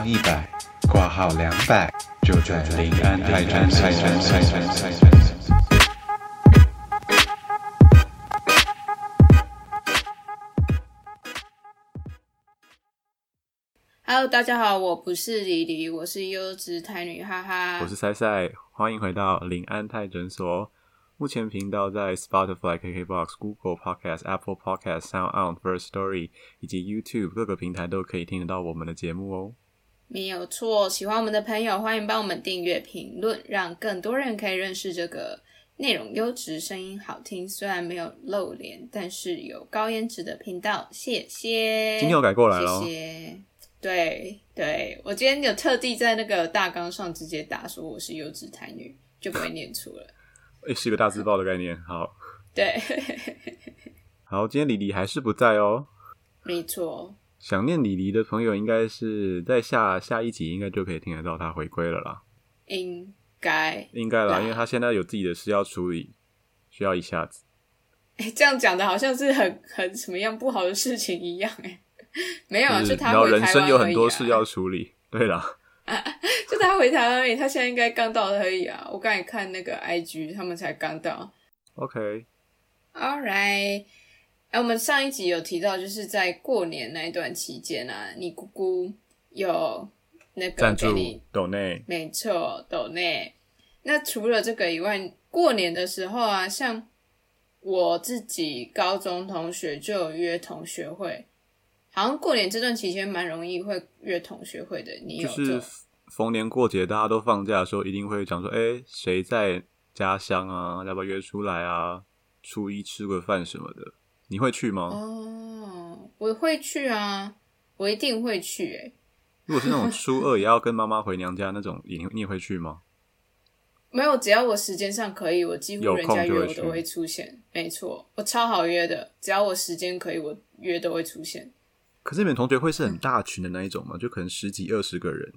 号一百，挂号两百，就在临安泰诊泰诊泰诊泰诊。Hello，大家好，我不是李黎，我是优质台女，哈哈。我是赛赛，欢迎回到临安泰诊所。目前频道在 Spotify、KKBox、Google Podcast、Apple Podcast、Sound On、First Story 以及 YouTube 各个平台都可以听得到我们的节目哦。没有错，喜欢我们的朋友，欢迎帮我们订阅、评论，让更多人可以认识这个内容优质、声音好听，虽然没有露脸，但是有高颜值的频道。谢谢。今天我改过来了，谢谢。对对，我今天有特地在那个大纲上直接打说我是优质台女，就不会念错了。诶，是一个大字报的概念。好，对，好，今天李黎还是不在哦。没错。想念李黎的朋友，应该是在下下一集，应该就可以听得到他回归了啦。应该应该啦，因为他现在有自己的事要处理，需要一下子。哎，这样讲的好像是很很什么样不好的事情一样，哎，没有啊，就他然后人生有很多事要处理。对啦。就他回台湾而已，他现在应该刚到而已啊！我刚才看那个 IG，他们才刚到。OK，All right。哎，我们上一集有提到，就是在过年那一段期间啊，你姑姑有那个给你斗内，没错，斗内。那除了这个以外，过年的时候啊，像我自己高中同学就有约同学会。好像过年这段期间蛮容易会约同学会的，你有就是逢年过节大家都放假的时候，一定会讲说，哎，谁在家乡啊？要不要约出来啊？初一吃个饭什么的，你会去吗？哦，我会去啊，我一定会去。哎，如果是那种 初二也要跟妈妈回娘家那种，你你也会去吗？没有，只要我时间上可以，我几乎人家约我都会出现。没错，我超好约的，只要我时间可以，我约都会出现。可是你们同学会是很大群的那一种吗？就可能十几二十个人？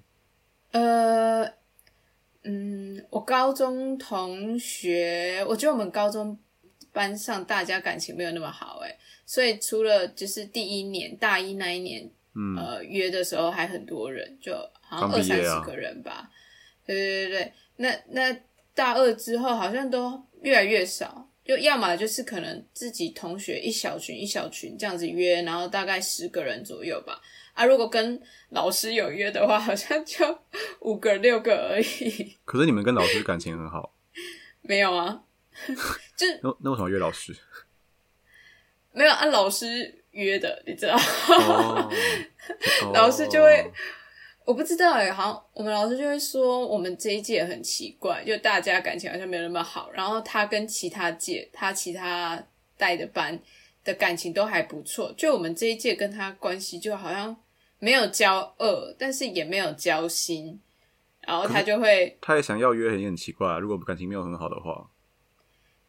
呃，嗯，我高中同学，我觉得我们高中班上大家感情没有那么好，哎，所以除了就是第一年大一那一年，嗯，呃，约的时候还很多人，就好像二三十个人吧。对对对对，那那大二之后好像都越来越少。就要么就是可能自己同学一小群一小群这样子约，然后大概十个人左右吧。啊，如果跟老师有约的话，好像就五个六个而已。可是你们跟老师感情很好？没有啊，就那那为什么约老师？没有按老师约的，你知道？老师就会。我不知道哎，好像我们老师就会说，我们这一届很奇怪，就大家感情好像没有那么好。然后他跟其他届他其他带的班的感情都还不错，就我们这一届跟他关系就好像没有交恶，但是也没有交心。然后他就会，他也想要约，也很奇怪。如果感情没有很好的话，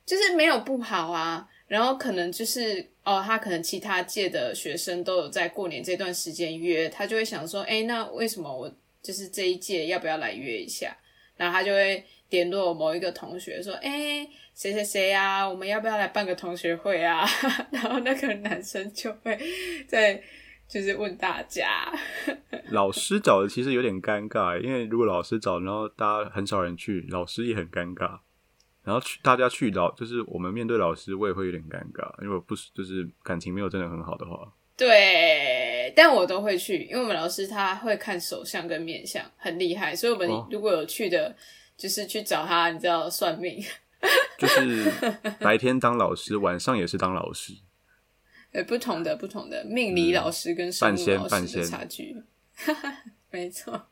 就是没有不好啊。然后可能就是哦，他可能其他届的学生都有在过年这段时间约，他就会想说，哎，那为什么我就是这一届要不要来约一下？然后他就会联络某一个同学说，哎，谁谁谁啊，我们要不要来办个同学会啊？然后那个男生就会在就是问大家，老师找的其实有点尴尬，因为如果老师找，然后大家很少人去，老师也很尴尬。然后去大家去老，就是我们面对老师，我也会有点尴尬，因为不是就是感情没有真的很好的话。对，但我都会去，因为我们老师他会看手相跟面相，很厉害，所以我们如果有去的，就是去找他，你知道算命，就是 白天当老师，晚上也是当老师。呃，不同的不同的命理老师跟生物老师的差距，没错。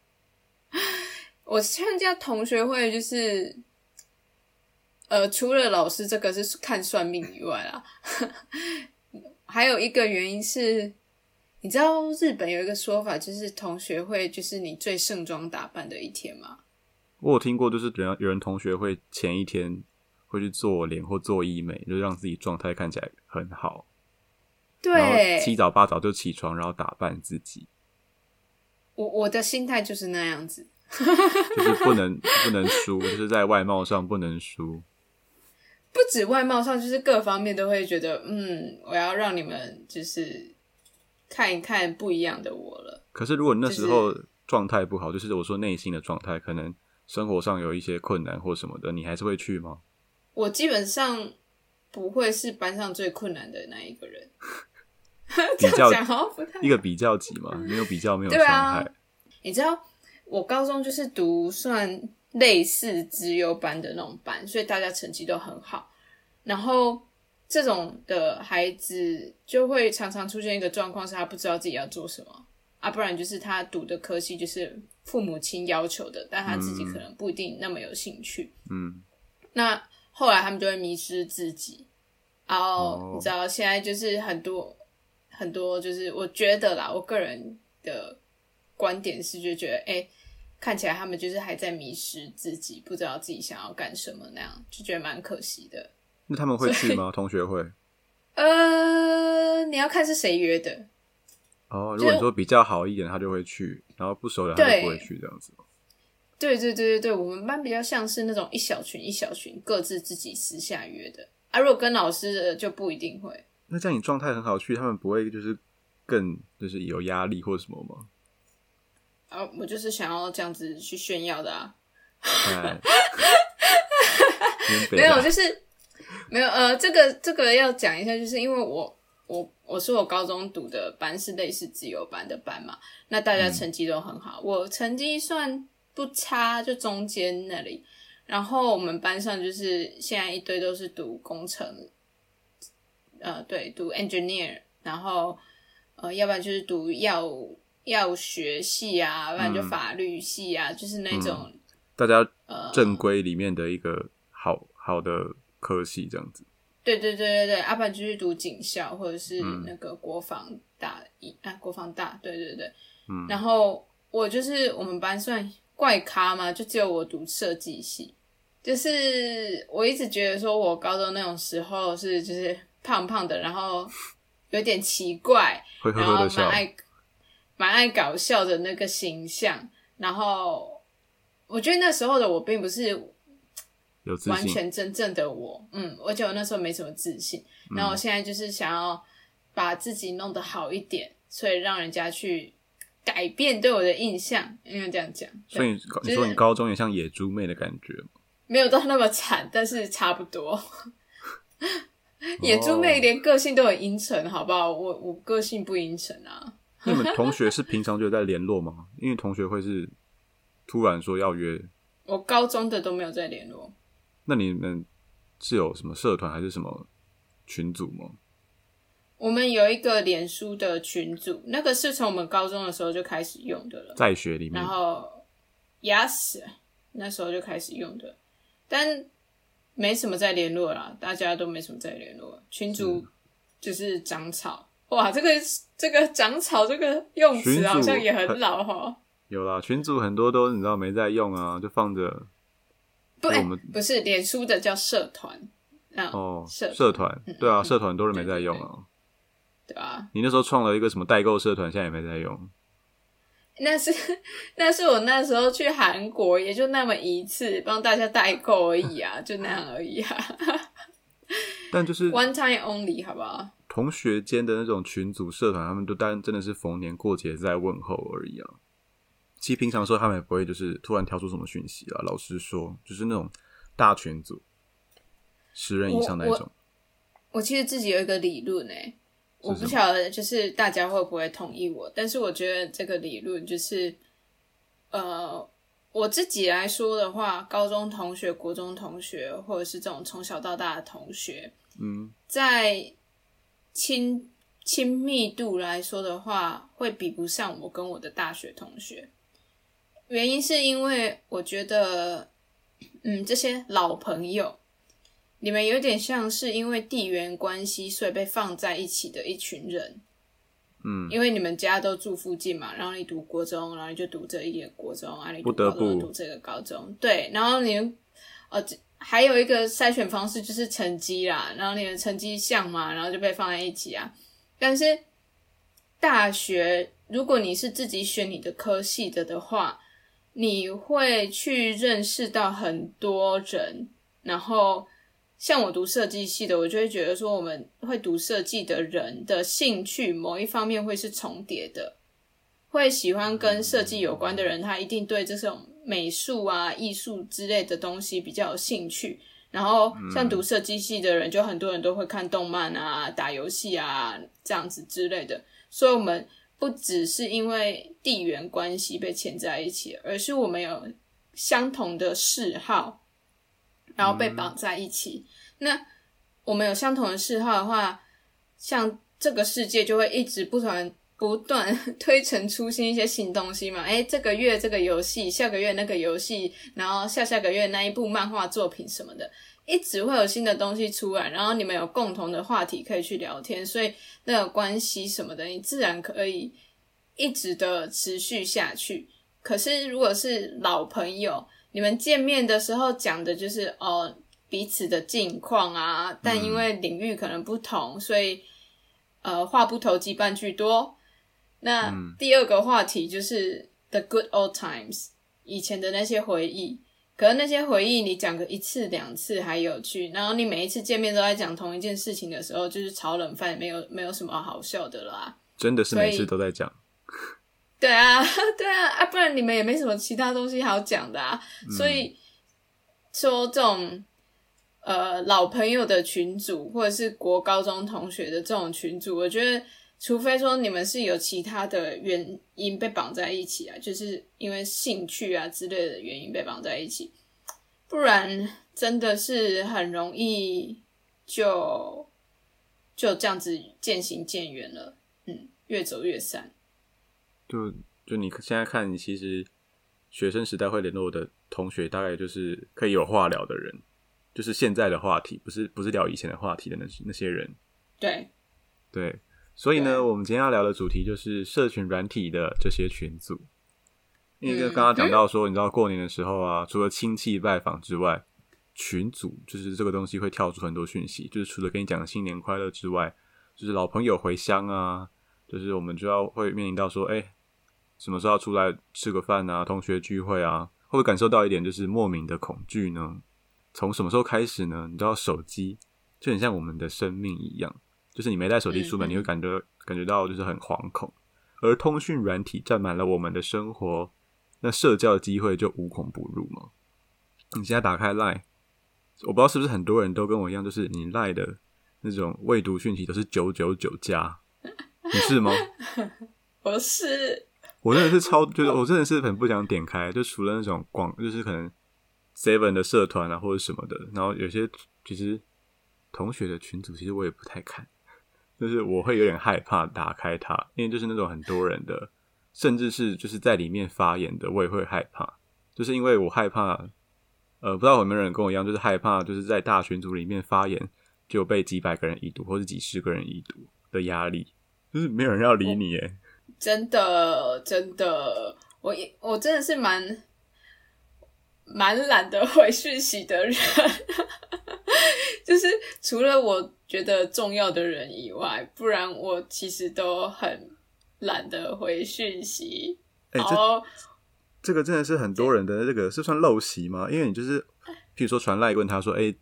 我参加同学会就是。呃，除了老师这个是看算命以外啊，还有一个原因是，你知道日本有一个说法，就是同学会就是你最盛装打扮的一天吗？我有听过，就是有人有人同学会前一天会去做脸或做医美，就让自己状态看起来很好。对，七早八早就起床，然后打扮自己。我我的心态就是那样子，就是不能不能输，就是在外貌上不能输。不止外貌上，就是各方面都会觉得，嗯，我要让你们就是看一看不一样的我了。可是如果那时候状态不好，就是我说内心的状态，可能生活上有一些困难或什么的，你还是会去吗？我基本上不会是班上最困难的那一个人。比较一个比较级嘛，没有比较，没有对伤啊害。你知道，我高中就是读算类似资优班的那种班，所以大家成绩都很好。然后这种的孩子就会常常出现一个状况，是他不知道自己要做什么啊，不然就是他读的科系就是父母亲要求的，但他自己可能不一定那么有兴趣。嗯，那后来他们就会迷失自己，然后你知道现在就是很多很多，就是我觉得啦，我个人的观点是就觉得，哎、看起来他们就是还在迷失自己，不知道自己想要干什么，那样就觉得蛮可惜的。那他们会去吗？同学会？呃，你要看是谁约的，哦，如果你说比较好一点，他就会去，然后不熟的他就不会去这样子。对对对对对，我们班比较像是那种一小群一小群各自自己私下约的啊，如果跟老师的就不一定会。那这样你状态很好去，他们不会就是更就是有压力或者什么吗？啊，我就是想要这样子去炫耀的啊。没有，就是没有呃，这个这个要讲一下，就是因为我我我是我高中读的班是类似自由班的班嘛，那大家成绩都很好，我成绩算不差，就中间那里。然后我们班上就是现在一堆都是读工程，呃，对，读 engineer，然后呃，要不然就是读药药学系啊，不然就嗯法律系啊，就是那种大家呃正规里面的一个好好的科系这样子。对对对对对，要不然就去读警校或者是嗯那个国防大一、啊，国防大，对对对。嗯然后我就是我们班算怪咖嘛，就只有我读设计系。就是我一直觉得说，我高中那种时候是就是胖胖的，然后有点奇怪，然后蛮呵的笑，爱蛮爱搞笑的那个形象。然后我觉得那时候的我并不是完。全真正的我，嗯，而且我那时候没什么自信，然后我现在就是想要把自己弄得好一点，所以让人家去改变对我的印象，应该这样讲，所以你你说你高中也像野猪妹的感觉吗？没有到那么惨，但是差不多。野猪妹连个性都很阴沉，好不好？我我个性不阴沉啊。那你们同学是平常就有在联络吗？因为同学会是突然说要约，我高中的都没有在联络，那你们是有什么社团还是什么群组吗？我们有一个脸书的群组，那个是从我们高中的时候就开始用的了。在学里面然，后 yes，那时候就开始用的，但没什么在联络啦，大家都没什么在联络。群组就是长草，哇，这个这个长草这个用词好像也很老哈。有啦，群主很多都你知道没在用啊，就放着不，哎我们不是脸书的叫社团，啊，哦，社社团，对啊，嗯社团都是没在用对啊。对吧？你那时候创了一个什么代购社团，现在也没在用。那是那是我那时候去韩国，也就那么一次，帮大家代购而已啊，就那样而已啊 但就是，one time only，好不好？同学间的那种群组社团，他们都单真的是逢年过节在问候而已啊。其实平常时候他们也不会就是突然跳出什么讯息啊。老实说，就是那种大群组，十人以上那一种。我其实自己有一个理论诶、我不晓得就是大家会不会同意我，但是我觉得这个理论就是，呃，我自己来说的话，高中同学、国中同学，或者是这种从小到大的同学，嗯，在亲亲密度来说的话，会比不上我跟我的大学同学。原因是因为我觉得，嗯，这些老朋友，你们有点像是因为地缘关系，所以被放在一起的一群人。嗯，因为你们家都住附近嘛，然后你读国中，然后你就读这一个国中，啊，你读高中读这个高中，对，然后你们呃这还有一个筛选方式就是成绩啦，然后你的成绩像嘛，然后就被放在一起啊。但是大学如果你是自己选你的科系的的话，你会去认识到很多人，然后像我读设计系的，我就会觉得说，我们会读设计的人的兴趣某一方面会是重叠的，会喜欢跟设计有关的人，他一定对这种美术啊、艺术之类的东西比较有兴趣。然后像读设计系的人，就很多人都会看动漫啊、打游戏啊这样子之类的。所以，我们不只是因为地缘关系被牵在一起，而是我们有相同的嗜好，然后被绑在一起。那我们有相同的嗜好的话，像这个世界就会一直不断不断推陈出新一些新东西嘛。哎，这个月这个游戏，下个月那个游戏，然后下下个月那一部漫画作品什么的，一直会有新的东西出来。然后你们有共同的话题可以去聊天，所以那个关系什么的，你自然可以一直的持续下去。可是如果是老朋友，你们见面的时候讲的就是哦。彼此的近况啊，但因为领域可能不同，所以呃话不投机半句多。那第二个话题就是 the good old times，以前的那些回忆。可是那些回忆你讲个一次两次还有趣，然后你每一次见面都在讲同一件事情的时候，就是炒冷饭，没有没有什么好笑的啦。真的是每次都在讲。对啊，对啊，啊，不然你们也没什么其他东西好讲的啊。所以说这种。呃，老朋友的群组，或者是国高中同学的这种群组，我觉得，除非说你们是有其他的原因被绑在一起啊，就是因为兴趣啊之类的原因被绑在一起，不然真的是很容易就就这样子渐行渐远了，嗯，越走越散。就就你现在看，其实学生时代会联络的同学，大概就是可以有话聊的人。就是现在的话题，不是不是聊以前的话题的那那些人。对，对，所以呢，我们今天要聊的主题就是社群软体的这些群组。因为刚刚讲到说，你知道过年的时候啊，除了亲戚拜访之外，群组就是这个东西会跳出很多讯息。就是除了跟你讲新年快乐之外，就是老朋友回乡啊，就是我们就要会面临到说，哎，什么时候要出来吃个饭啊？同学聚会啊，会不会感受到一点就是莫名的恐惧呢？从什么时候开始呢？你知道手机就很像我们的生命一样，就是你没带手机出门，你会感觉感觉到就是很惶恐。而通讯软体占满了我们的生活，那社交的机会就无孔不入嘛。你现在打开 Line，我不知道是不是很多人都跟我一样，就是你 Line 的那种未读讯息都是九九九加，你是吗？我是，我真的是超，就是我真的是很不想点开，就除了那种广，就是可能。seven 的社团啊，或者什么的，然后有些其实同学的群组，其实我也不太看，就是我会有点害怕打开它，因为就是那种很多人的，甚至是就是在里面发言的，我也会害怕，就是因为我害怕，呃，不知道有没有人跟我一样，就是害怕就是在大群组里面发言就被几百个人已读，或者几十个人已读的压力，就是没有人要理你，哎，真的真的，我我真的是蛮。蛮懒得回讯息的人，就是除了我觉得重要的人以外，不然我其实都很懒得回讯息。哎，这这个真的是很多人的这个是算陋习吗？因为你就是，譬如说传赖问他说，哎，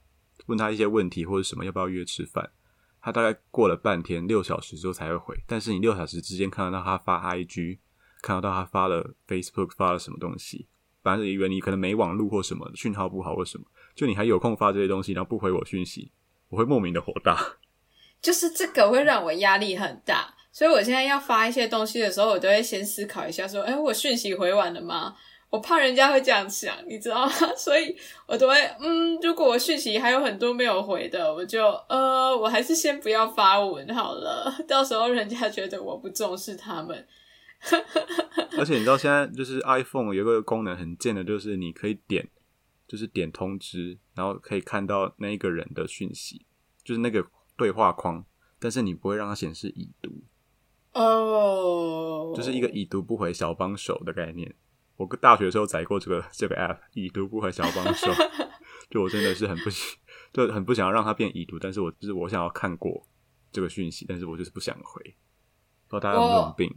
问他一些问题或者什么，要不要约吃饭？他大概过了半天六小时之后才会回，但是你六小时之间看得到他发 IG，看得到他发了 Facebook 发了什么东西。反正以为你可能没网络或什么讯号不好或什么，就你还有空发这些东西，然后不回我讯息，我会莫名的火大。就是这个会让我压力很大，所以我现在要发一些东西的时候，我都会先思考一下，说：“哎，我讯息回完了吗？”我怕人家会这样想，你知道吗？所以我都会嗯，如果我讯息还有很多没有回的，我就呃，我还是先不要发文好了，到时候人家觉得我不重视他们。而且你知道现在就是 iPhone 有个功能很贱的，就是你可以点，就是点通知，然后可以看到那一个人的讯息，就是那个对话框，但是你不会让它显示已读。哦，就是一个已读不回小帮手的概念。我大学的时候载过这个这个 App，已读不回小帮手，就我真的是很不喜，就很不想要让它变已读，但是我就是我想要看过这个讯息，但是我就是不想回，不知道大家有没有病。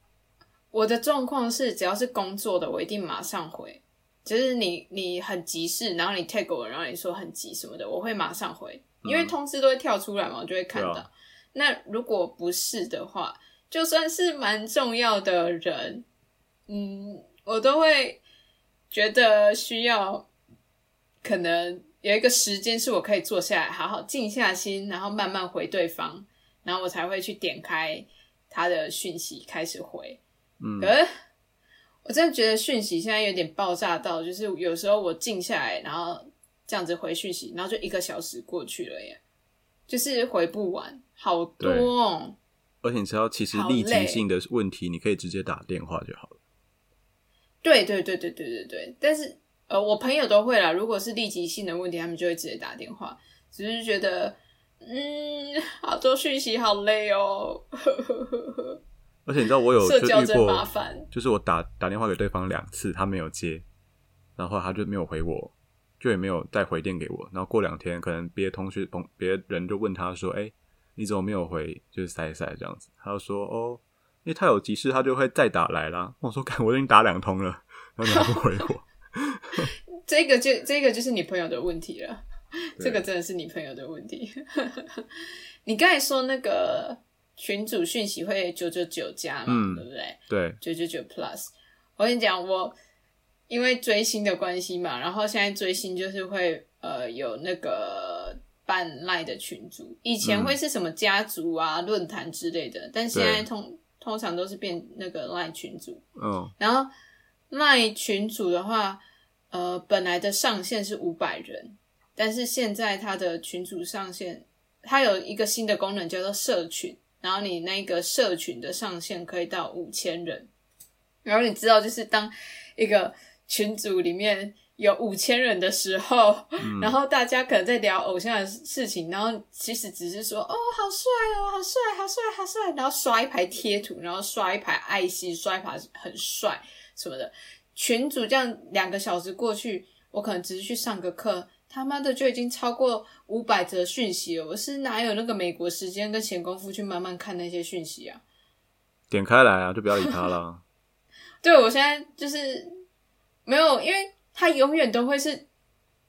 我的状况是，只要是工作的，我一定马上回。就是你你很急事，然后你 tag 我，然后你说很急什么的，我会马上回，因为通知都会跳出来嘛，我就会看到。那如果不是的话，就算是蛮重要的人，嗯，我都会觉得需要可能有一个时间是我可以坐下来，好好静下心，然后慢慢回对方，然后我才会去点开他的讯息开始回。嗯可是我真的觉得讯息现在有点爆炸到，就是有时候我静下来，然后这样子回讯息，然后就一个小时过去了耶，就是回不完，好多、哦。而且你知道，其实立即性的问题，你可以直接打电话就好了。对对对对对对对，但是呃，我朋友都会啦。如果是立即性的问题，他们就会直接打电话。只是觉得，嗯，好多讯息好累哦，而且你知道，我有社交真就遇过麻烦。就是我打打电话给对方两次，他没有接，然后他就没有回我，就也没有再回电给我。然后过两天，可能别的同学同别人就问他说：“哎、你怎么没有回？”就是塞塞这样子，他就说：“哦，因为他有急事，他就会再打来啦。”我说：“看，我已经打两通了，然后你还不回我。这个就这个就是你朋友的问题了，对这个真的是你朋友的问题。你刚才说那个群主讯息会九九九加嘛，嗯对不对？”对，九九九 Plus。我跟你讲，我因为追星的关系嘛，然后现在追星就是会呃有那个办赖的群组，以前嗯会是什么家族啊、论坛之类的，但现在通通常都是变那个赖群组。嗯，然后赖群组的话，呃，本来的上限是五百人，但是现在它的群组上限，它有一个新的功能叫做社群，然后你那个社群的上限可以到五千人。然后你知道，就是当一个群组里面有五千人的时候，然后大家可能在聊偶像的事情，然后其实只是说哦，好帅哦，好帅，好帅，好帅，然后刷一排贴图，然后刷一排爱心，刷一排很帅什么的。群主这样两个小时过去，我可能只是去上个课，他妈的就已经超过五百则讯息了。我是哪有那个美国时间跟闲工夫去慢慢看那些讯息啊？点开来啊，就不要理他了。对我现在就是没有，因为他永远都会是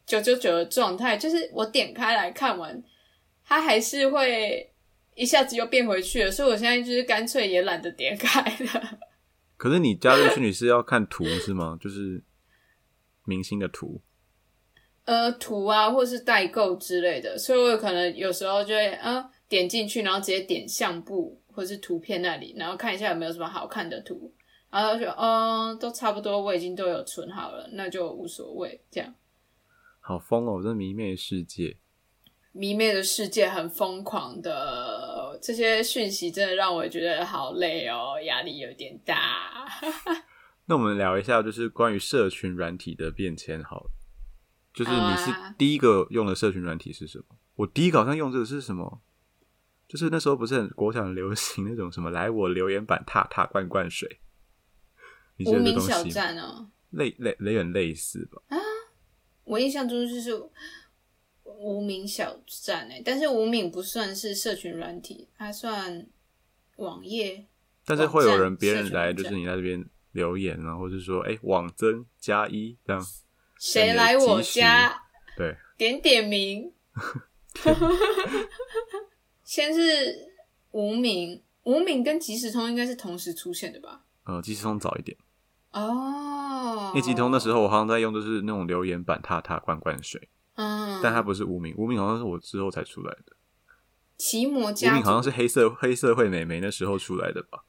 九九九的状态，就是我点开来看完，他还是会一下子又变回去了，所以我现在就是干脆也懒得点开了。可是你加入群里是要看图是吗？就是明星的图。呃，图啊，或是代购之类的，所以我可能有时候就会呃点进去，然后直接点相簿或是图片那里，然后看一下有没有什么好看的图，然后就嗯都差不多，我已经都有存好了，那就无所谓这样。好疯哦！这迷妹世界。迷妹的世界很疯狂的，这些讯息真的让我觉得好累哦，压力有点大。那我们聊一下，就是关于社群软体的变迁。好了，就是你是啊第一个用的社群软体是什么？我第一个好像用这个是什么？就是那时候不是很国小很流行那种什么来我留言板踏踏灌灌水，无名小？站哦，类类类很类似吧？啊我印象中就是无名小站诶，但是无名不算是社群软体，它算网页。但是会有人别人来，就是你在这边留言啊，或者说哎网增加一这样，谁来我家？对，点点名。先是无名，无名跟即时通应该是同时出现的吧？呃，即时通早一点，哦，因为即时通那时候我好像在用，就是那种留言板踏踏灌灌水，嗯，但它不是无名，无名好像是我之后才出来的。奇摩家无名好像是黑色黑社会美眉那时候出来的吧？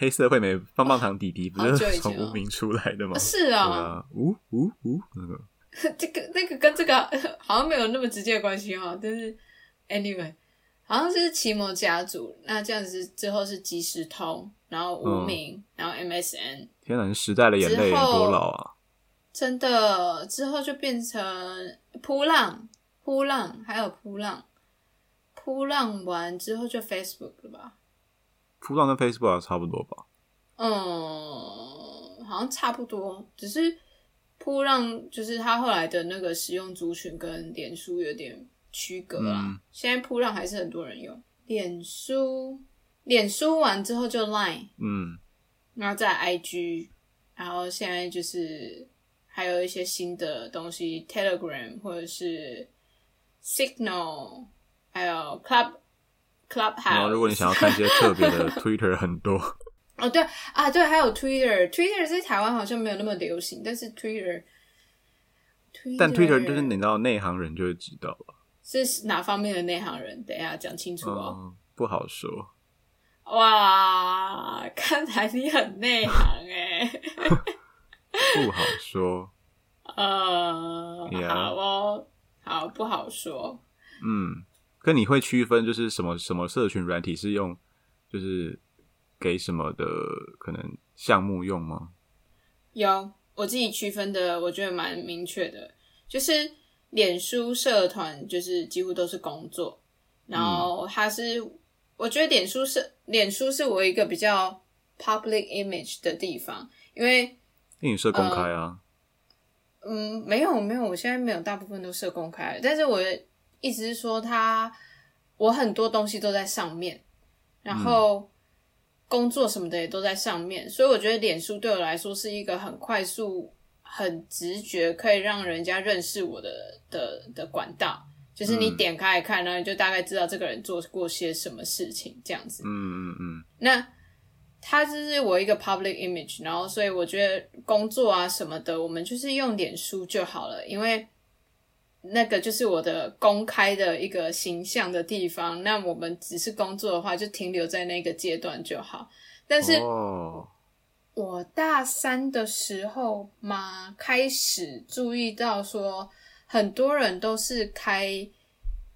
黑社会美棒棒糖弟弟不是从无名出来的吗？对是啊，啊，呜呜呜，那个 这个那个跟这个 好像没有那么直接的关系哈，但是 anyway，好像是奇摩家族，那这样子之后是即时通，然后无名，然后 MSN，天哪，时代的眼泪多老啊！真的之后就变成扑浪，扑浪还有扑浪，扑浪完之后就 Facebook 了吧？铺浪跟 Facebook 差不多吧？嗯，好像差不多，只是铺浪就是它后来的那个使用族群跟脸书有点区隔啦。嗯现在铺浪还是很多人用，脸书，脸书完之后就 Line，嗯，然后再 IG，然后现在就是还有一些新的东西，Telegram 或者是 Signal，还有 Club Clubhouse。然后如果你想要看一些特别的 Twitter 很多，哦，对啊，对，还有 Twitter，Twitter 在台湾好像没有那么流行，但是 Twitter，, Twitter 但 Twitter 就是你知道内行人就会知道了，是哪方面的内行人？等一下讲清楚哦。嗯，不好说。哇，看来你很内行哎。不好说。呃好哦，好不好说。嗯，跟你会区分就是什么什么社群软体是用就是给什么的可能项目用吗？有我自己区分的，我觉得蛮明确的，就是脸书社团就是几乎都是工作，然后它是、我觉得脸书是脸书是我一个比较 public image 的地方，因为因为你设公开啊，嗯没有没有，我现在没有大部分都设公开，但是我的意思是说他我很多东西都在上面，然后工作什么的也都在上面，所以我觉得脸书对我来说是一个很快速、很直觉可以让人家认识我的的的管道。就是你嗯点开来看，然后你就大概知道这个人做过些什么事情，这样子。嗯嗯嗯，那他就是我一个 public image，然后所以我觉得工作啊什么的，我们就是用脸书就好了，因为那个就是我的公开的一个形象的地方。那我们只是工作的话，就停留在那个阶段就好。但是哦，我大三的时候嘛，开始注意到说，很多人都是开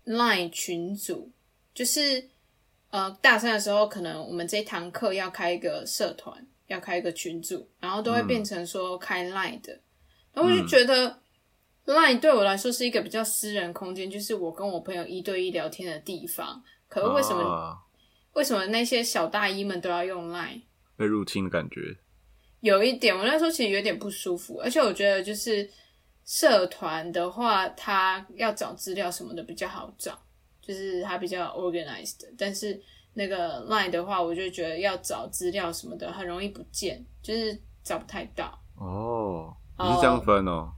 Line 群组，就是呃大三的时候，可能我们这堂课要开一个社团，要开一个群组，然后都会变成说开 Line 的，然后我就觉得 Line 对我来说是一个比较私人空间，就是我跟我朋友一对一聊天的地方。可是为什么、啊为什么那些小大一们都要用 Line？被入侵的感觉？有一点，我那时候其实有点不舒服，而且我觉得就是社团的话，他要找资料什么的比较好找，就是他比较 organized。但是那个 Line 的话，我就觉得要找资料什么的很容易不见，就是找不太到。哦，你是这样分哦？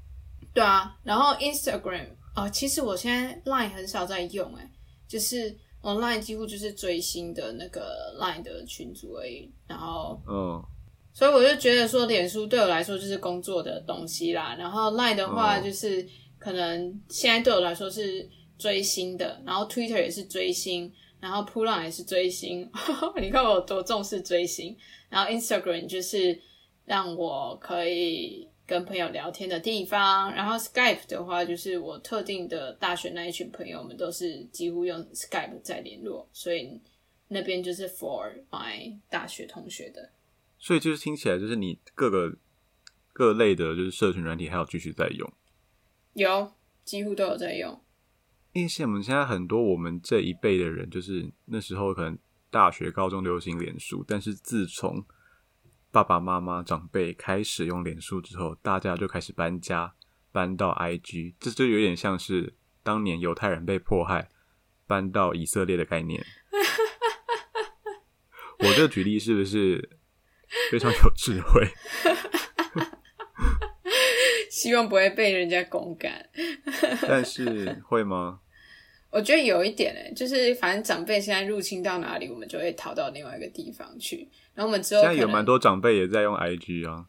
对啊，然后 Instagram 哦，其实我现在 Line 很少在用，哎，就是我 Line 几乎就是追星的那个 Line 的群组而已，然后嗯，所以我就觉得说，脸书对我来说就是工作的东西啦。然后 Line 的话，哦就是可能现在对我来说是追星的，然后 Twitter 也是追星，然后扑浪也是追星。你看我有多重视追星。然后 Instagram 就是让我可以跟朋友聊天的地方。然后 Skype 的话，就是我特定的大学那一群朋友们都是几乎用 Skype 在联络，所以那边就是 for my 大学同学的。所以就是听起来就是你各个各类的，就是社群软体还有继续在用。有，几乎都有在用。因为像我们现在很多我们这一辈的人，就是那时候可能大学、高中流行脸书，但是自从爸爸妈妈长辈开始用脸书之后，大家就开始搬家，搬到 IG，这就有点像是当年犹太人被迫害搬到以色列的概念。我这个举例是不是非常有智慧？希望不会被人家公干。但是会吗？我觉得有一点诶，就是反正长辈现在入侵到哪里，我们就会逃到另外一个地方去。然后我们之后现在有蛮多长辈也在用 IG 啊。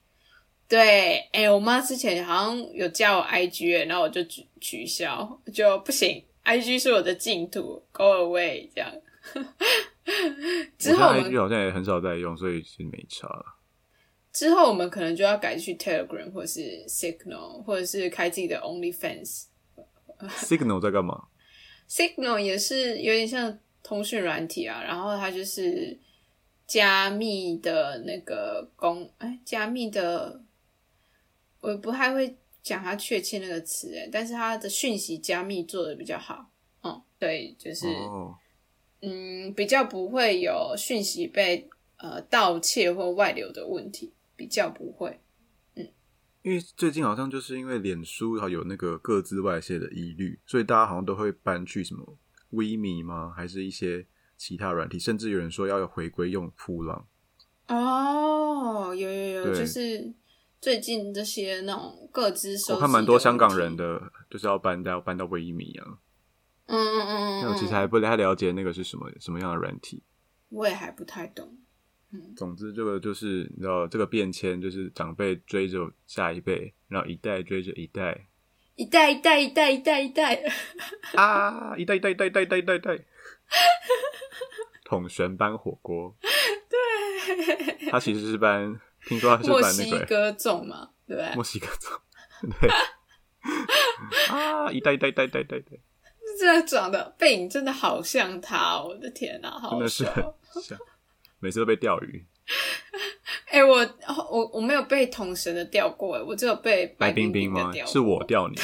对，哎、我妈之前好像有加我 IG，耶然后我就取取消，就不行，IG 是我的净土，Go away 这样。之后 IG 好像也很少在用，所以是没差了。之后我们可能就要改去 Telegram 或是 Signal，或者是开自己的 OnlyFans。Signal 在干嘛？Signal 也是有点像通讯软体啊，然后它就是加密的那个公，哎，加密的，我不太会讲它确切那个词，哎，但是它的讯息加密做的比较好，嗯，对，就是、哦，嗯，比较不会有讯息被呃盗窃或外流的问题，比较不会。因为最近好像就是因为脸书有那个各自外泄的疑虑，所以大家好像都会搬去什么 WeMe 吗？还是一些其他软体，甚至有人说要回归用扑浪。哦，有有有，就是最近这些那种各自收，我看蛮多香港人，的，就是要搬到搬到 WeMe 啊。嗯嗯嗯嗯，那我其实还不太了解那个是什么什么样的软体。我也还不太懂。总之，这个就是你知道，这个变迁就是长辈追着下一辈，然后一代追着一代。一代一代一代一代一代，啊，一代一代一代一代一代一代一代，统神搬火锅。对，他其实是搬，听说他是墨搬那个西哥粽。嘛，对？墨西哥粽。对。啊，一代一代一代一代一代。这样长得背影真的好像他，我的天哪、好真的是很像，每次都被钓鱼。哎、我我我没有被统神的钓过，哎，我只有被白冰冰冰吗。是我钓你啊，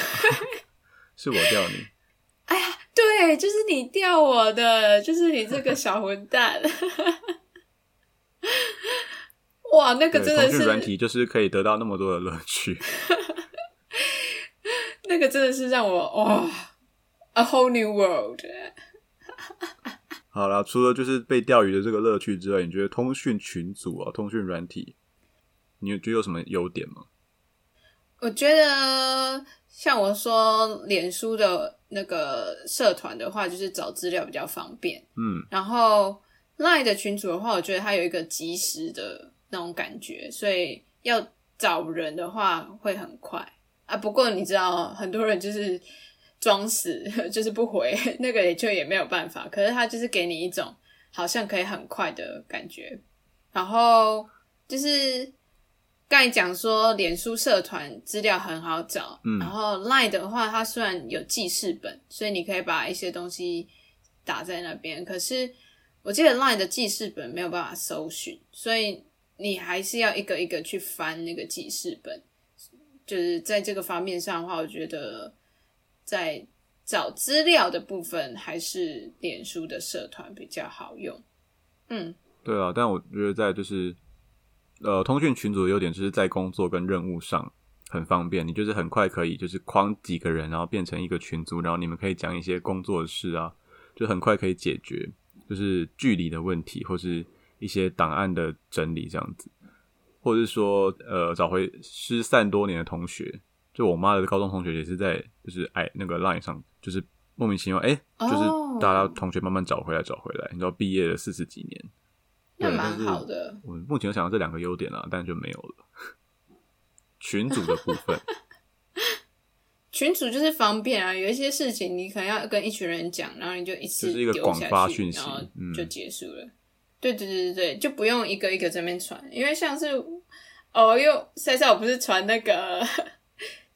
是我钓你。哎呀对，就是你钓我的，就是你这个小混蛋。哇，那个，真的通讯软是，体就是可以得到那么多的乐趣。那个真的是让我哇，a whole new world。好了，除了就是被钓鱼的这个乐趣之外，你觉得通讯群组啊、通讯软体，你觉得有什么优点吗？我觉得像我说，脸书的那个社团的话，就是找资料比较方便。嗯，然后 Line 的群组的话，我觉得它有一个及时的那种感觉，所以要找人的话会很快啊。不过你知道，很多人就是装死，就是不回，那个也就也没有办法。可是他就是给你一种好像可以很快的感觉。然后就是刚才讲说，脸书社团资料很好找，嗯然后 Line 的话，它虽然有记事本，所以你可以把一些东西打在那边，可是我记得 Line 的记事本没有办法搜寻，所以你还是要一个一个去翻那个记事本。就是在这个方面上的话，我觉得在找资料的部分，还是脸书的社团比较好用。嗯，对啊，但我觉得在就是呃，通讯群组的优点就是在工作跟任务上很方便，你就是很快可以就是框几个人，然后变成一个群组，然后你们可以讲一些工作的事啊，就很快可以解决就是距离的问题，或是一些档案的整理这样子，或者是说呃找回失散多年的同学，就我妈的高中同学也是在就是哎那个 Line 上就是莫名其妙哎、就是哦大家同学慢慢找回来找回来，你知道毕业了四十几年。那蛮好的。我目前想到这两个优点啊，但就没有了。群组的部分，群主就是方便啊，有一些事情你可能要跟一群人讲，然后你就一次就是一个广发讯息然后嗯就结束了。对对对对对，就不用一个一个这边传，因为像是哦，又塞塞我不是传那个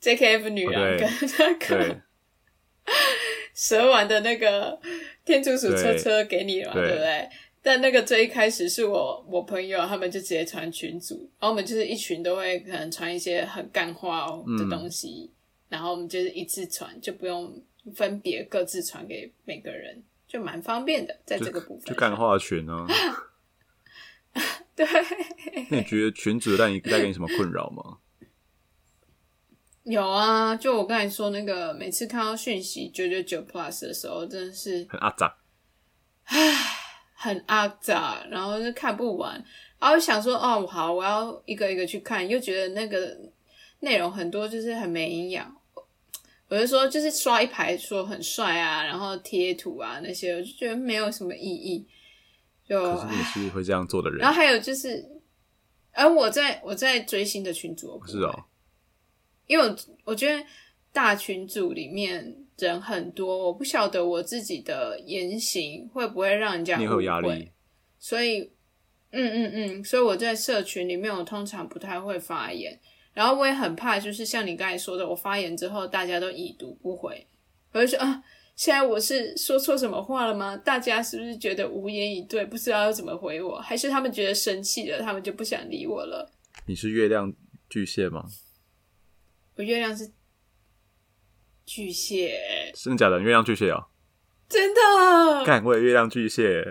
JKF 女郎跟那个 蛇丸的那个天竺鼠车车给你了嘛，对对不对？但那个最一开始是我我朋友他们就直接传群组，然后我们就是一群都会可能传一些很干话哦的嗯东西，然后我们就是一次传，就不用分别各自传给每个人，就蛮方便的，在这个部分就干话群啊。对。那你觉得群主带你带给你什么困扰吗？有啊，就我刚才说那个，每次看到讯息九九九 plus 的时候，真的是很阿杂，很阿杂，然后就看不完，然后想说哦好，我要一个一个去看，又觉得那个内容很多就是很没营养。我就说就是刷一排说很帅啊，然后贴图啊那些，我就觉得没有什么意义。就可是你是会这样做的人。然，后还有就是，而我在我在追星的群组，不是哦，因为我我觉得大群组里面人很多，我不晓得我自己的言行会不会让人家你也会有压力，所以，嗯嗯嗯，所以我在社群里面，我通常不太会发言，然后我也很怕，就是像你刚才说的，我发言之后大家都已读不回，我就说啊，现在我是说错什么话了吗？大家是不是觉得无言以对，不知道要怎么回我，还是他们觉得生气了，他们就不想理我了？你是月亮巨蟹吗？我月亮是巨蟹，真的假的？月亮巨蟹哦，真的，干，我也月亮巨蟹，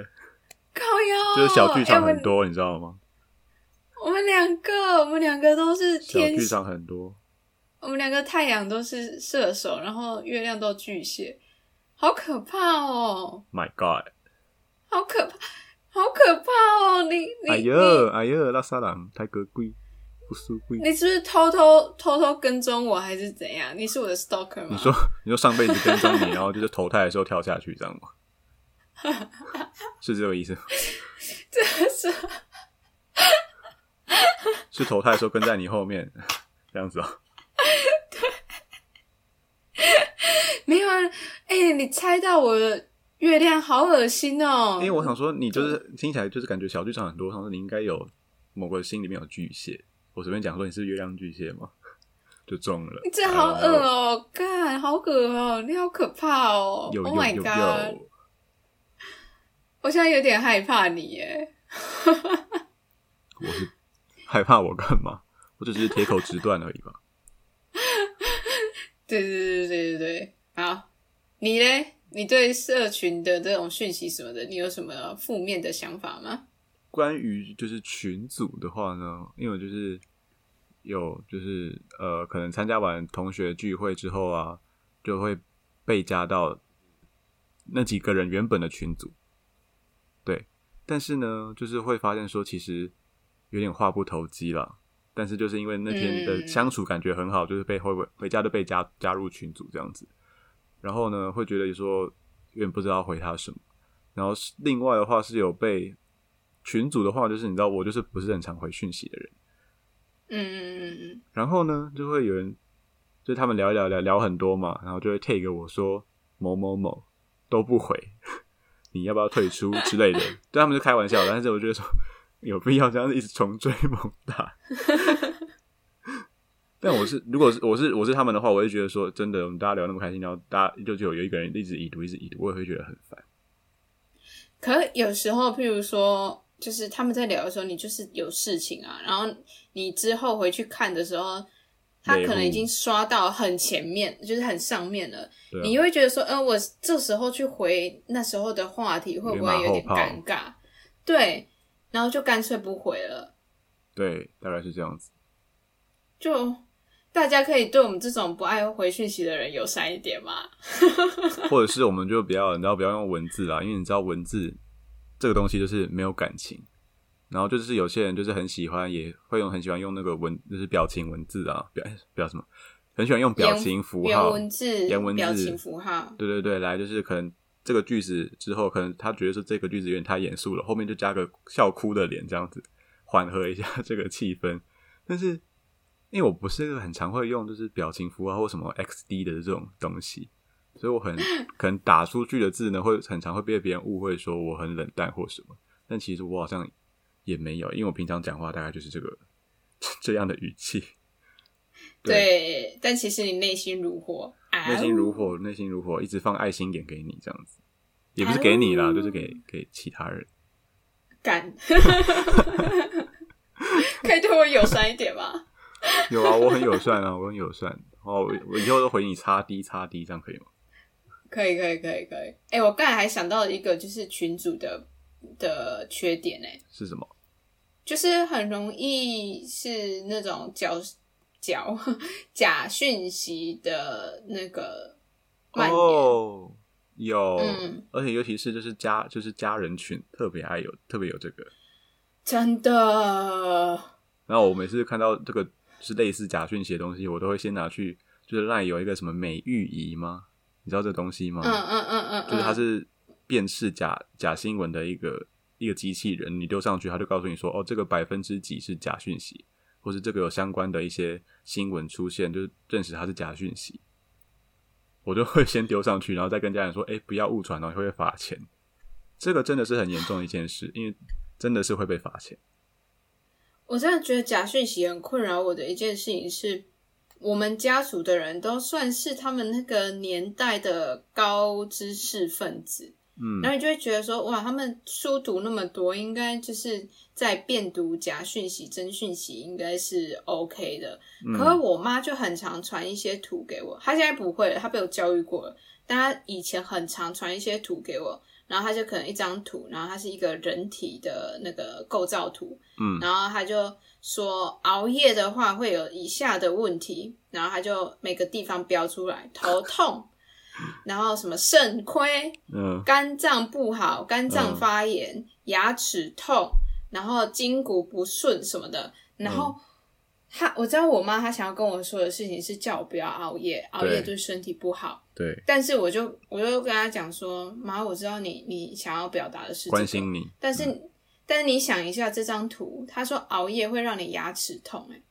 靠腰，就是小剧场哎很多，你知道吗？我们两个，我们两个都是小天剧场很多，我们两个太阳都是射手，然后月亮都巨蟹，好可怕哦，My God！好可怕，好可怕哦！你你哎呦哎呦，拉萨郎太可贵，你是不是偷偷偷偷跟踪我，还是怎样？你是我的 stalker 吗？你说你说上辈子跟踪你，然后就是投胎的时候跳下去，这样吗？是这个意思吗？这是是投胎的时候跟在你后面，这样子 啊、没有啊？哎、你猜到我的月亮，好恶心哦！因为我想说，你就是听起来就是感觉小剧场很多，我想说你应该有某个心里面有巨蟹。我随便讲说你是月亮巨蟹嘛，就中了。你这好恶哦，干，好恶哦，你好可怕哦有有！Oh my 有 god！有，我现在有点害怕你耶。我是害怕我干嘛？我只是铁口直断而已吧。对对对对对对，好，你嘞？你对社群的这种讯息什么的，你有什么负面的想法吗？关于就是群组的话呢，因为我就是有就是呃，可能参加完同学聚会之后啊，就会被加到那几个人原本的群组，对，但是呢，就是会发现说其实有点话不投机了。但是就是因为那天的嗯。相处感觉很好，就是被回回家都被加加入群组这样子，然后呢会觉得说有点不知道回他什么，然后是另外的话是有被群组的话，就是你知道我就是不是很常回讯息的人，嗯嗯嗯嗯然后呢就会有人就他们聊一聊聊聊很多嘛，然后就会 take 我说某某某都不回，你要不要退出之类的，对他们是开玩笑，但是我觉得说 有必要这样子一直穷追猛打。但我是，如果是我是我是他们的话，我会觉得说，真的，我们大家聊那么开心，然后大家就就有一个人一直已读，一直已读，我也会觉得很烦。可是有时候，譬如说，就是他们在聊的时候，你就是有事情啊，然后你之后回去看的时候，他可能已经刷到很前面，就是很上面了，你会觉得说，呃，我这时候去回那时候的话题，会不会有点尴尬？对，然后就干脆不回了，对，大概是这样子。就大家可以对我们这种不爱回讯息的人友善一点嘛。或者是我们就不要，你知道，不要用文字啦，因为你知道文字这个东西就是没有感情。然后就是有些人就是很喜欢，也会用很喜欢用那个文，就是表情文字啊，表表什么，很喜欢用表情符号、文字、言文字表情符号，对对对，来就是可能这个句子之后，可能他觉得说这个句子有点太严肃了，后面就加个笑哭的脸，这样子缓和一下这个气氛。但是因为我不是一个很常会用就是表情符号或什么 XD 的这种东西，所以我很可能打出去的字呢，会很常会被别人误会说我很冷淡或什么。但其实我好像也没有，因为我平常讲话大概就是这个这样的语气。对，但其实你内心如火，内心如啊火，内心如火，一直放爱心眼给你，这样子，也不是给你啦，啊就是给给其他人。干，可以对我友善一点吗？有啊，我很友善啊，我很友善。哦，我我以后都回你擦滴擦滴，这样可以吗？可以，可以，可以，可以。哎、我刚才还想到一个，就是群主的的缺点、哎，是什么？就是很容易是那种假假 假讯息的那个蔓延。哦，有，嗯而且尤其是就是家就是家人群特别爱有特别有这个。真的，然后我每次看到这个是类似假讯息的东西，我都会先拿去就是赖有一个什么美玉仪吗？你知道这东西吗？嗯嗯嗯嗯，就是它嗯是辨识假假新闻的一个一个机器人，你丢上去，它就告诉你说，哦，这个百分之几是假讯息，或是这个有相关的一些新闻出现，就是证实它是假讯息。我就会先丢上去，然后再跟家人说，哎，不要误传哦，会被罚钱。这个真的是很严重的一件事，因为真的是会被罚钱。我真的觉得假讯息很困扰我的一件事情是，我们家族的人都算是他们那个年代的高知识分子，嗯。然后你就会觉得说，哇，他们书读那么多，应该就是在辨读假讯息、真讯息，应该是 OK 的。嗯。可是我妈就很常传一些图给我，她现在不会了，她被我教育过了，但她以前很常传一些图给我，然后她就可能一张图，然后它是一个人体的那个构造图，嗯。然后她就说熬夜的话会有以下的问题，然后他就每个地方标出来，头痛，然后什么肾亏，嗯。肝脏不好，肝脏嗯发炎，牙齿痛，然后筋骨不顺什么的，然后他我知道我妈她想要跟我说的事情是叫我不要熬夜，熬夜对身体不好。对，但是我就我就跟她讲说，妈，我知道你你想要表达的是、这个、关心你，但是、但是你想一下这张图，他说熬夜会让你牙齿痛、欸，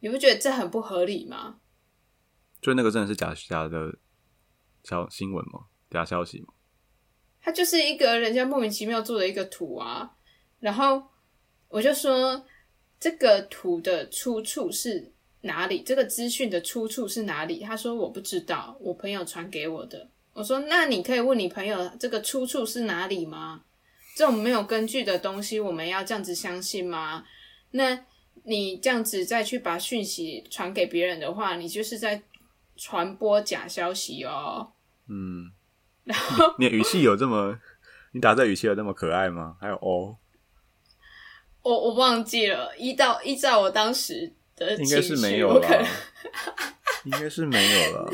你不觉得这很不合理吗？就那个真的是假假的消新闻吗？假消息吗？他就是一个人家莫名其妙做的一个图啊，然后我就说这个图的出处是哪里？这个资讯的出处是哪里？他说我不知道，我朋友传给我的。我说那你可以问你朋友这个出处是哪里吗？这种没有根据的东西，我们要这样子相信吗？那你这样子再去把讯息传给别人的话，你就是在传播假消息哦。嗯，然后 你的语气有这么，你打这语气有那么可爱吗？还有哦，我我忘记了，依照依照我当时的应该是没有我可能啦，应该是没有了。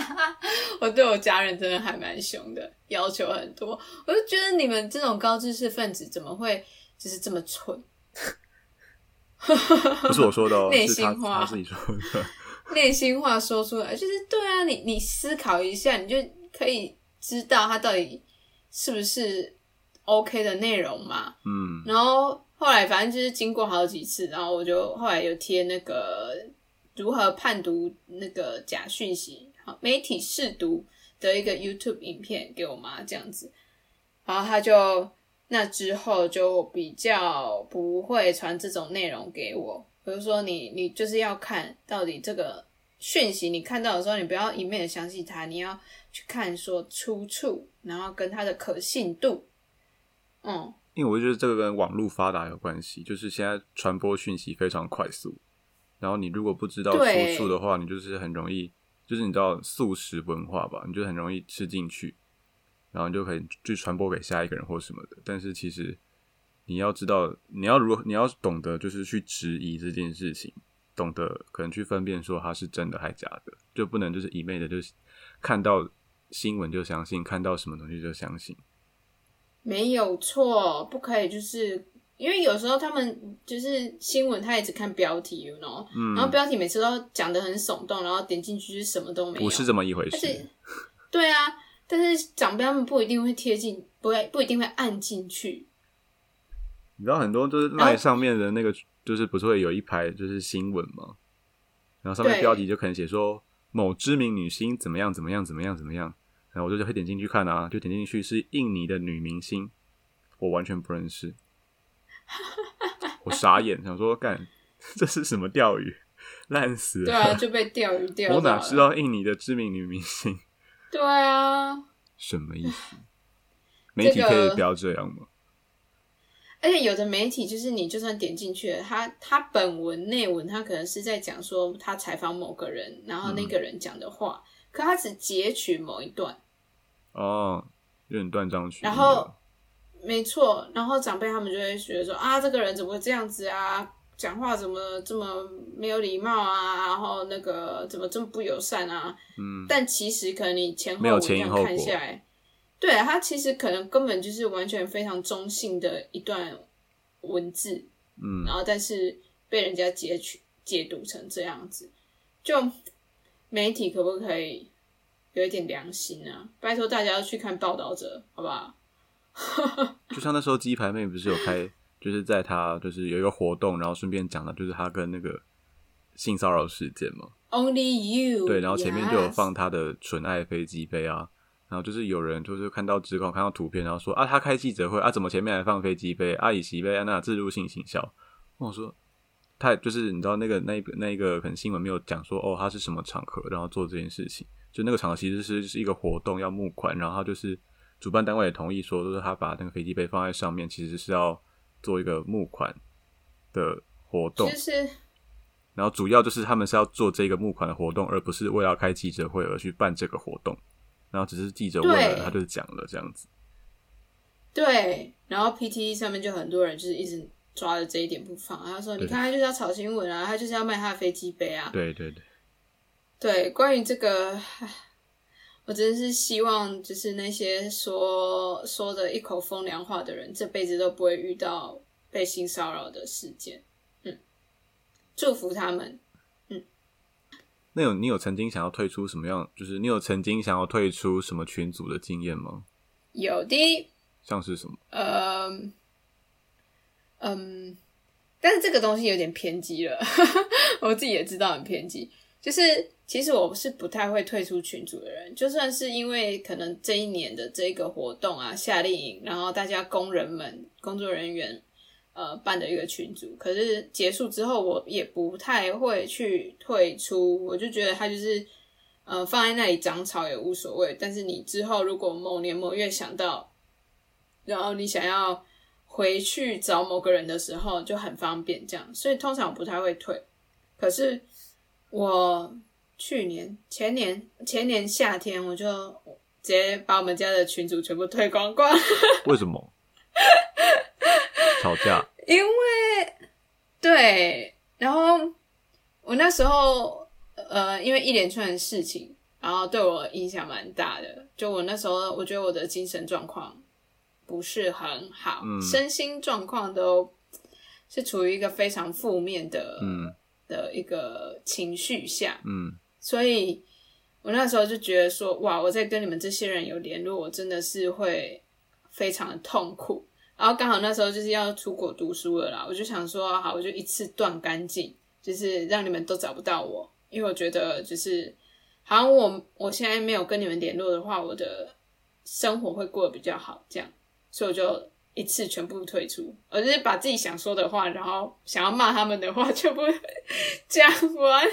我对我家人真的还蛮凶的，要求很多。我就觉得你们这种高知识分子怎么会就是这么蠢？不是我说的哦，内心话他自己说的。内心话说出来，就是对啊，你你思考一下，你就可以知道他到底是不是 OK 的内容嘛。嗯，然后后来反正就是经过好几次，然后我就后来有贴那个如何判读那个假讯息，好媒体试读的一个 YouTube 影片给我妈这样子，然后她就那之后就比较不会传这种内容给我，比如说你你就是要看到底这个讯息你看到的时候，你不要一面的相信它，你要去看说出处，然后跟它的可信度，嗯。因为我觉得这个跟网络发达有关系，就是现在传播讯息非常快速，然后你如果不知道出处的话，你就是很容易，就是你知道素食文化吧，你就很容易吃进去，然后你就可以去传播给下一个人或什么的。但是其实你要知道，你要如你要懂得就是去质疑这件事情，懂得可能去分辨说它是真的还假的，就不能就是一昧的就是看到新闻就相信，看到什么东西就相信。没有错，不可以就是因为有时候他们就是新闻，他也只看标题，you know，、嗯。然后标题每次都讲的很耸动，然后点进去就是什么都没有，不是这么一回事。对啊，但是长辈他们不一定会贴近，不会不一定会按进去，你知道很多就是然后赖上面的那个，就是不是会有一排就是新闻吗？然后上面标题就可能写说某知名女星怎么样怎么样怎么样怎么样，然后我就会点进去看啊，就点进去是印尼的女明星，我完全不认识，我傻眼，想说干这是什么钓鱼，烂死了！对啊，就被钓鱼钓到我。哪知道印尼的知名女明星对啊，什么意思？媒体可以不要这样吗？而且有的媒体就是你就算点进去了，他他本文内文他可能是在讲说他采访某个人，然后那个人讲的话，可他只截取某一段，哦，有点断章取义。然后没错，然后长辈他们就会觉得说啊，这个人怎么会这样子啊？讲话怎么这么没有礼貌啊？然后那个怎么这么不友善啊？嗯，但其实可能你前后文这样看下来，对啊他其实可能根本就是完全非常中性的一段文字，嗯然后但是被人家截取解读成这样子，就媒体可不可以有一点良心啊？拜托大家要去看报道者，好不好？就像那时候鸡排妹不是有开，就是在她就是有一个活动，然后顺便讲了就是她跟那个性骚扰事件嘛。Only you 对，然后前面就有放她的纯爱飞机杯啊，然后就是有人就是看到指控，看到图片，然后说啊，她开记者会啊，怎么前面还放飞机杯？啊，以席杯啊，那自入性行销。我说，他就是你知道那个那一个那一个可能新闻没有讲说哦，他是什么场合，然后做这件事情，就那个场合其实是是一个活动要募款，然后他就是主办单位也同意说，就是他把那个飞机杯放在上面，其实是要做一个募款的活动。就是然后主要就是他们是要做这个募款的活动，而不是为了要开记者会而去办这个活动。然后只是记者问了，他就讲了这样子。对，然后 PTE 上面就很多人就是一直抓着这一点不放，他说：“你看他就是要炒新闻啊，他就是要卖他的飞机杯啊。”对对对，对，关于这个，唉我真是希望，就是那些说说的一口风凉话的人，这辈子都不会遇到被性骚扰的事件。嗯祝福他们。嗯那有你有曾经想要退出什么样？就是你有曾经想要退出什么群组的经验吗？有的，像是什么？呃，嗯，但是这个东西有点偏激了，我自己也知道很偏激。就是其实我是不太会退出群组的人，就算是因为可能这一年的这个活动啊，夏令营，然后大家工人们、工作人员呃办的一个群组，可是结束之后，我也不太会去退出，我就觉得它就是呃放在那里长草也无所谓。但是你之后如果某年某月想到，然后你想要回去找某个人的时候，就很方便这样，所以通常我不太会退。可是我去年、前年、前年夏天，我就直接把我们家的群主全部退光光，为什么？吵架？因为对，然后我那时候呃，因为一连串的事情，然后对我影响蛮大的。就我那时候，我觉得我的精神状况不是很好，嗯身心状况都是处于一个非常负面的、嗯的一个情绪下，嗯所以我那时候就觉得说，哇，我在跟你们这些人有联络，我真的是会非常的痛苦。然后刚好那时候就是要出国读书了啦，我就想说，好，我就一次断干净，就是让你们都找不到我，因为我觉得就是好像我我现在没有跟你们联络的话，我的生活会过得比较好，这样，所以我就一次全部退出，我就是把自己想说的话，然后想要骂他们的话全部 讲完。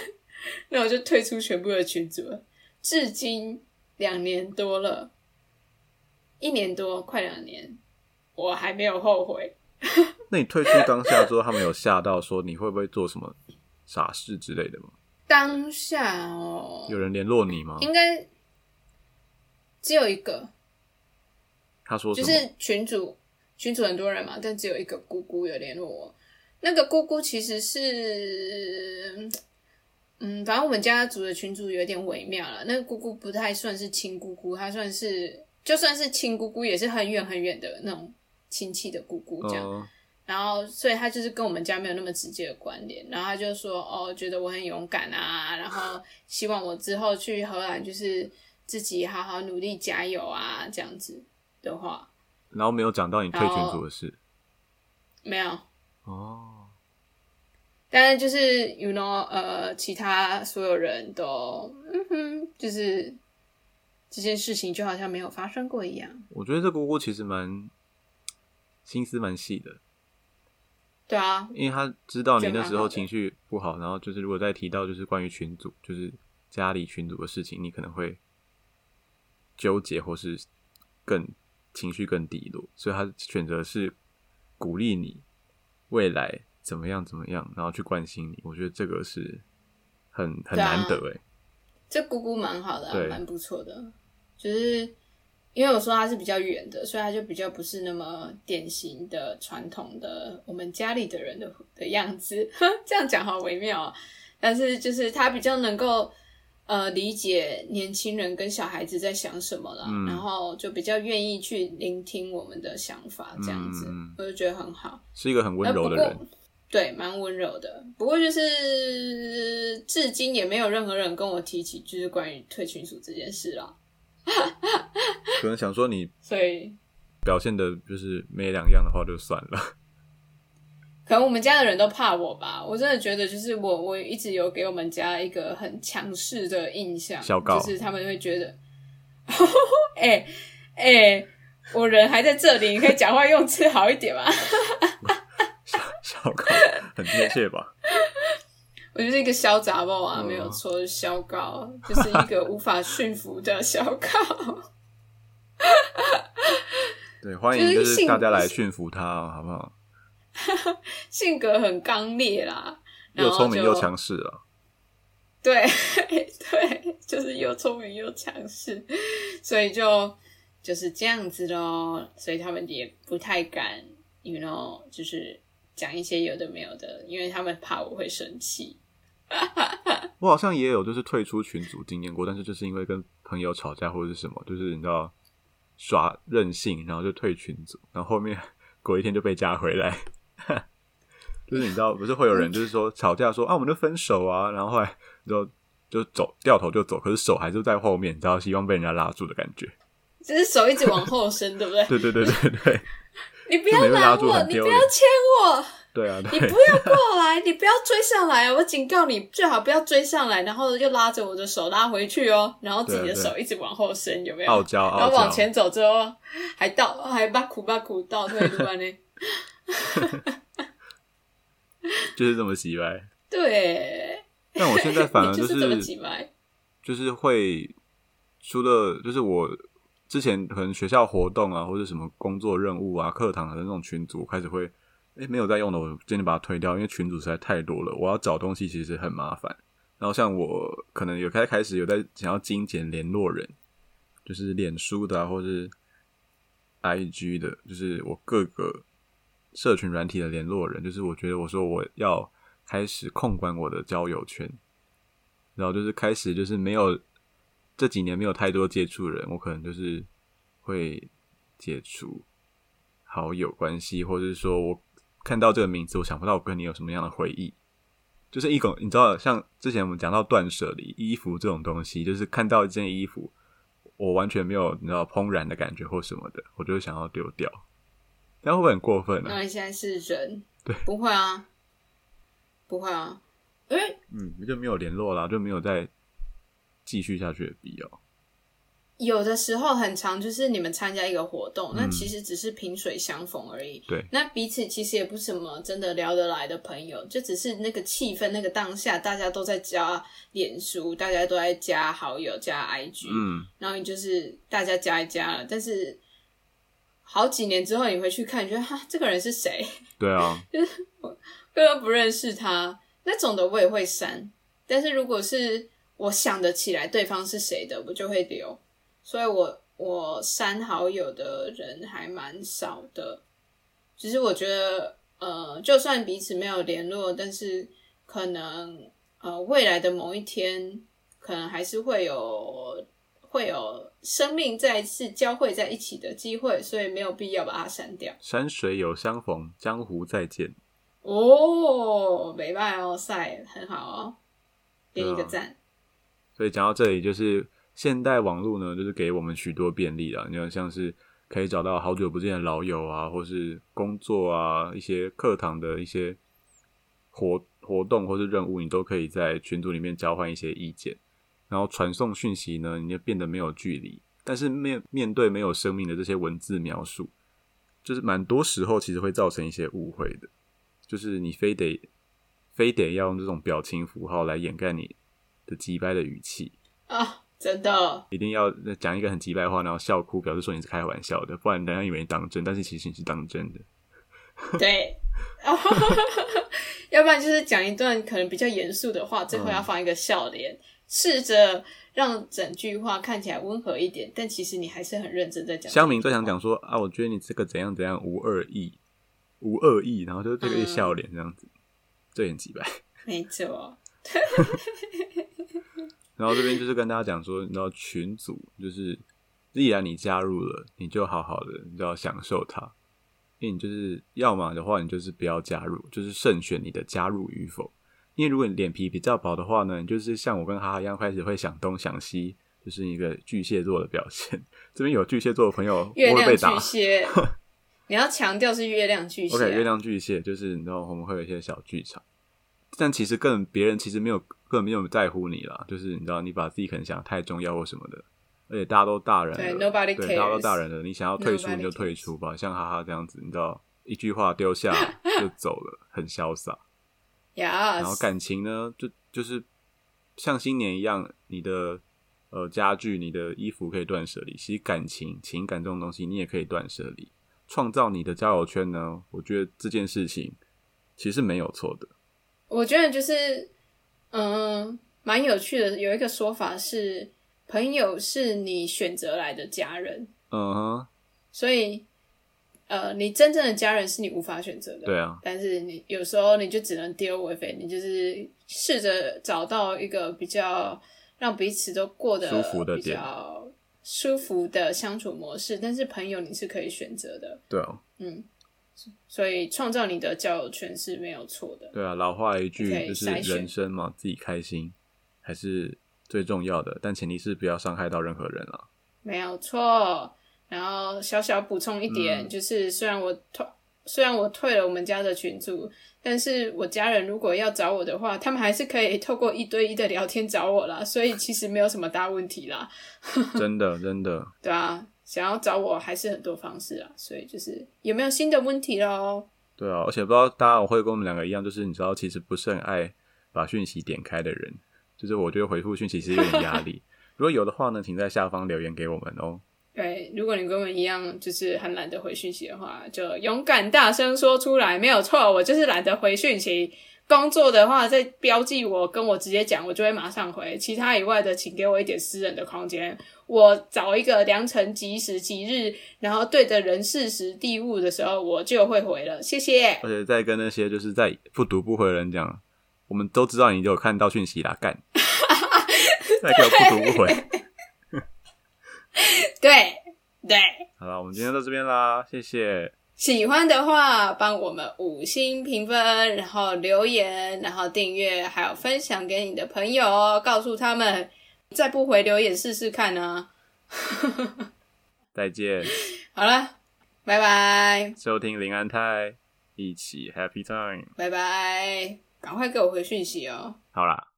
那我就退出全部的群组了，至今两年多了，一年多，快两年，我还没有后悔。那你退出当下之后，他们有吓到说你会不会做什么傻事之类的吗？当下哦，有人联络你吗？应该只有一个，他说？就是群主，群主很多人嘛，但只有一个姑姑有联络我。那个姑姑其实是，嗯，反正我们家族的群主有点微妙了。那个姑姑不太算是亲姑姑，她算是就算是亲姑姑，也是很远很远的那种亲戚的姑姑这样。嗯然后，所以她就是跟我们家没有那么直接的关联。然后她就说：“哦，觉得我很勇敢啊，然后希望我之后去荷兰就是自己好好努力加油啊，这样子的话，然后没有讲到你退群组的事没有。哦。但是就是 you know，呃，其他所有人都嗯哼，就是这件事情就好像没有发生过一样。我觉得这姑姑其实蛮心思蛮细的，对啊，因为他知道你那时候情绪不好，然后就是如果再提到就是关于群组，就是家里群组的事情，你可能会纠结或是更情绪更低落，所以他选择是鼓励你未来怎么样怎么样，然后去关心你。我觉得这个是很很难得哎、这姑姑蛮好的、啊对，蛮不错的。就是因为我说她是比较远的，所以她就比较不是那么典型的传统的我们家里的人的的样子。这样讲好微妙、啊，但是就是她比较能够呃理解年轻人跟小孩子在想什么啦，嗯然后就比较愿意去聆听我们的想法，这样子，我就觉得很好。是一个很温柔的人对，蛮温柔的。不过就是至今也没有任何人跟我提起就是关于退群组这件事啦。可能想说你 所以表现的就是没两样的话就算了。可能我们家的人都怕我吧。我真的觉得就是我我一直有给我们家一个很强势的印象，小告就是他们会觉得，哎哎、我人还在这里，你可以讲话用词好一点吗？很贴切吧？我就是一个小杂包啊，嗯没有错，小高就是一个无法驯服的小高。对，欢迎就是大家来驯服他哦，好不好？性格很刚烈啦，又聪明又就强势啊！对对，就是又聪明又强势，所以就就是这样子咯。所以他们也不太敢，you know，就是讲一些有的没有的，因为他们怕我会生气。我好像也有就是退出群组经验过，但是就是因为跟朋友吵架或者是什么，就是你知道耍任性，然后就退群组，然后后面 过一天就被加回来，就是你知道，不是会有人就是说吵架说啊，我们就分手啊，然后后来就就走掉头就走，可是手还是在后面，你知道，希望被人家拉住的感觉。就是手一直往后伸，对不对？对对对对对你不要拉拦我，你不要牵我，对啊，你不要过来，你不要追上来，我警告你，最好不要追上来，然后就拉着我的手拉回去哦，然后自己的手一直往后伸，有没有？傲娇然，后往前走之后，还倒还把苦把苦倒退路啊呢？就是这么洗白。对，但我现在反而 你就是这么几掰。就是会除了就是我之前可能学校活动啊，或者什么工作任务啊、课堂的那种群组，开始会诶没有在用的，我渐渐把它推掉，因为群组实在太多了，我要找东西其实很麻烦。然后像我可能有开开始有在想要精简联络人，就是脸书的啊，或是 IG 的，就是我各个社群软体的联络人，就是我觉得我说我要开始控管我的交友圈，然后就是开始就是没有这几年没有太多接触人，我可能就是会解除好友关系，或者是说我看到这个名字，我想不到我跟你有什么样的回忆。就是一种你知道，像之前我们讲到断舍离，衣服这种东西，就是看到一件衣服，我完全没有你知道怦然的感觉或什么的，我就会想要丢掉。这样会不会很过分呢、那你现在是人？对，不会啊，不会啊，因为嗯，就没有联络啦，就没有再继续下去的必要。有的时候很长，就是你们参加一个活动，那嗯其实只是萍水相逢而已。对那彼此其实也不是什么真的聊得来的朋友，就只是那个气氛、那个当下，大家都在加脸书，大家都在加好友、加 IG，、嗯，然后你就是大家加一加了，但是好几年之后你回去看，你觉得哈，这个人是谁？对啊，就是我根本不认识他，那种的我也会删。但是如果是我想得起来对方是谁的，我就会留。所以我我删好友的人还蛮少的。只是我觉得，呃，就算彼此没有联络，但是可能呃未来的某一天，可能还是会有会有生命再一次交汇在一起的机会，所以没有必要把它删掉。山水有相逢，江湖再见。哦，没办哦，赛很好哦，给你一个赞。所以讲到这里，就是现代网络呢，就是给我们许多便利啊。你看，像是可以找到好久不见的老友啊，或是工作啊，一些课堂的一些活活动或是任务，你都可以在群组里面交换一些意见，然后传送讯息呢，你就变得没有距离。但是面面对没有生命的这些文字描述，就是蛮多时候其实会造成一些误会的，就是你非得非得要用这种表情符号来掩盖你的急掰的语气，啊，真的，一定要讲一个很急掰的话，然后笑哭，表示说你是开玩笑的，不然人家以为你当真，但是其实你是当真的。对。要不然就是讲一段可能比较严肃的话，最后要放一个笑脸，试着让整句话看起来温和一点，但其实你还是很认真在讲。乡民最想讲说啊，我觉得你这个怎样怎样无恶意，无恶意，然后就这个一笑脸这样子，这很急掰。没错，然后这边就是跟大家讲说，你知道群组就是，既然你加入了，你就好好的，你就要享受它。因为你就是要么的话，你就是不要加入，就是慎选你的加入与否。因为如果你脸皮比较薄的话呢，你就是像我跟哈哈一样，开始会想东想西，就是一个巨蟹座的表现。这边有巨蟹座的朋友月亮巨会被打。蟹，你要强调是月亮巨蟹、啊。OK，月亮巨蟹就是你知道我们会有一些小剧场，但其实更别人其实没有根本没有在乎你啦，就是你知道你把自己可能想的太重要或什么的，而且大家都大人了，对，nobody 对大家都大人了，你想要退出你就退出吧，像哈哈这样子，你知道一句话丢下 就走了，很潇洒。呀，然后感情呢，就就是像新年一样，你的呃家具、你的衣服可以断舍离，其实感情、情感这种东西你也可以断舍离。创造你的交友圈呢，我觉得这件事情其实没有错的。我觉得就是，嗯，蛮有趣的。有一个说法是，朋友是你选择来的家人，嗯哼，所以，呃，你真正的家人是你无法选择的。对啊，但是你有时候你就只能 deal with it，你就是试着找到一个比较让彼此都过得比舒服的比较舒服的相处模式。但是朋友你是可以选择的，对啊，嗯，所以创造你的交友圈是没有错的。对啊，老话一句就是人生嘛，自己开心还是最重要的，但前提是不要伤害到任何人啊。没有错。然后小小补充一点，嗯就是虽然我退，虽然我退了我们家的群组，但是我家人如果要找我的话，他们还是可以透过一对一的聊天找我啦，所以其实没有什么大问题啦，真的真的，对啊，想要找我还是很多方式啊，所以就是有没有新的问题喽？对啊，而且不知道大家会跟我们两个一样，就是你知道，其实不是很爱把讯息点开的人，就是我觉得回复讯息其实有点压力。如果有的话呢，请在下方留言给我们哦。对，如果你跟我一样就是很懒得回讯息的话，就勇敢大声说出来，没有错，我就是懒得回讯息。工作的话，再标记我，跟我直接讲，我就会马上回。其他以外的，请给我一点私人的空间。我找一个良辰吉时吉日，然后对着人事时地物的时候，我就会回了。谢谢。而且再跟那些就是在不读不回的人讲，我们都知道你有看到讯息啦，干，再给我不读不回。对对，好了，我们今天到这边啦，谢谢。喜欢的话帮我们五星评分，然后留言，然后订阅，还有分享给你的朋友哦，告诉他们再不回留言试试看呢、再见，好了，拜拜，收听林安泰，一起 Happy Time。拜拜，赶快给我回讯息哦。好啦。